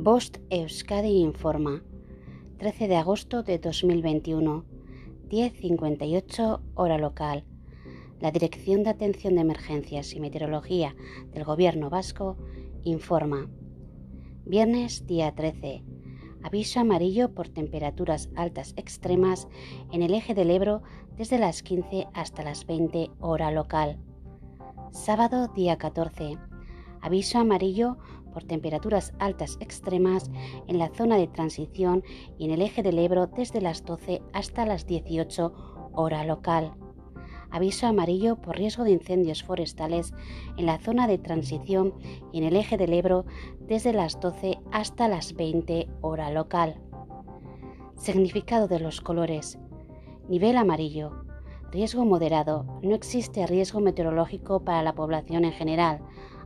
Bost Euskadi informa. 13 de agosto de 2021, 10.58 hora local. La Dirección de Atención de Emergencias y Meteorología del Gobierno Vasco informa. Viernes día 13. Aviso amarillo por temperaturas altas extremas en el eje del Ebro desde las 15 hasta las 20 hora local. Sábado día 14. Aviso amarillo por temperaturas altas extremas en la zona de transición y en el eje del Ebro desde las 12 hasta las 18 hora local. Aviso amarillo por riesgo de incendios forestales en la zona de transición y en el eje del Ebro desde las 12 hasta las 20 hora local. Significado de los colores. Nivel amarillo. Riesgo moderado. No existe riesgo meteorológico para la población en general